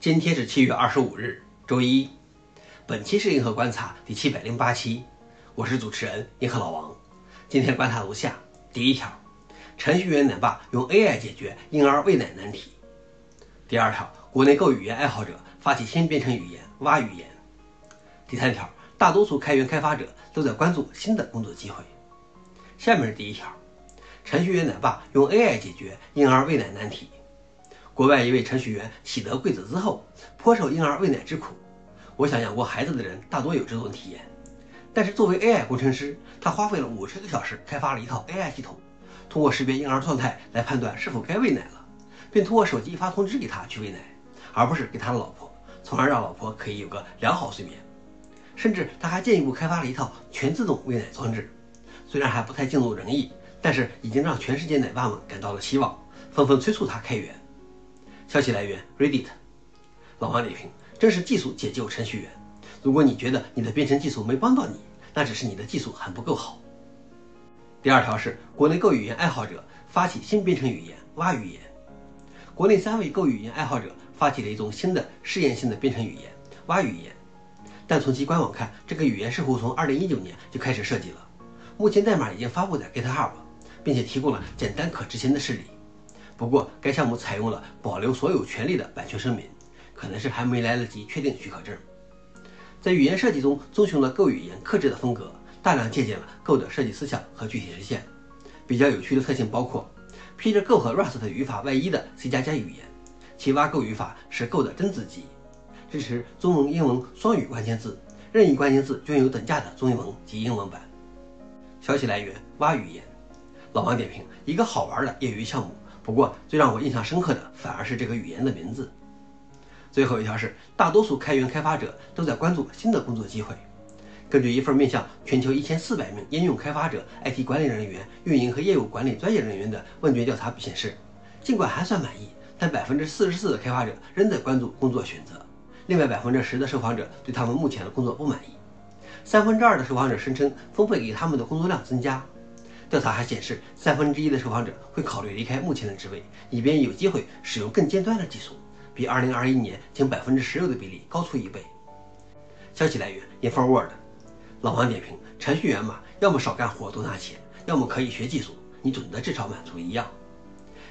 今天是七月二十五日，周一。本期是银河观察第七百零八期，我是主持人银河老王。今天观察如下：第一条，程序员奶爸用 AI 解决婴儿喂奶难题；第二条，国内购语言爱好者发起新编程语言蛙语言；第三条，大多数开源开发者都在关注新的工作机会。下面是第一条，程序员奶爸用 AI 解决婴儿喂奶难题。国外一位程序员喜得贵子之后，颇受婴儿喂奶之苦。我想养过孩子的人大多有这种体验。但是作为 AI 工程师，他花费了五十个小时开发了一套 AI 系统，通过识别婴儿状态来判断是否该喂奶了，并通过手机发通知给他去喂奶，而不是给他的老婆，从而让老婆可以有个良好睡眠。甚至他还进一步开发了一套全自动喂奶装置，虽然还不太尽如人意，但是已经让全世界奶爸们感到了希望，纷纷催促他开源。消息来源：Reddit。老王点评：真是技术解救程序员。如果你觉得你的编程技术没帮到你，那只是你的技术还不够好。第二条是国内购语言爱好者发起新编程语言蛙语言。国内三位购语言爱好者发起了一种新的试验性的编程语言蛙语言，但从其官网看，这个语言似乎从2019年就开始设计了。目前代码已经发布在 GitHub，并且提供了简单可执行的示例。不过，该项目采用了保留所有权利的版权声明，可能是还没来得及确定许可证。在语言设计中，遵循了 Go 语言克制的风格，大量借鉴了 Go 的设计思想和具体实现。比较有趣的特性包括，披着 Go 和 Rust 语法外衣的 C 加加语言，其挖 Go 语法是 Go 的真字集，支持中文、英文双语关键字，任意关键字均有等价的中文及英文版。消息来源：蛙语言。老王点评：一个好玩的业余项目。不过，最让我印象深刻的反而是这个语言的名字。最后一条是，大多数开源开发者都在关注新的工作机会。根据一份面向全球一千四百名应用开发者、IT 管理人员、运营和业务管理专业人员的问卷调查显示，尽管还算满意，但百分之四十四的开发者仍在关注工作选择。另外百分之十的受访者对他们目前的工作不满意。三分之二的受访者声称分配给他们的工作量增加。调查还显示，三分之一的受访者会考虑离开目前的职位，以便有机会使用更尖端的技术，比2021年仅百分之十六的比例高出一倍。消息来源：InfoWorld。老王点评：程序员嘛，要么少干活多拿钱，要么可以学技术，你总得至少满足一样。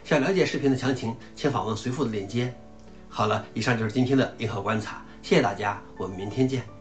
想了解视频的详情，请访问随附的链接。好了，以上就是今天的银河观察，谢谢大家，我们明天见。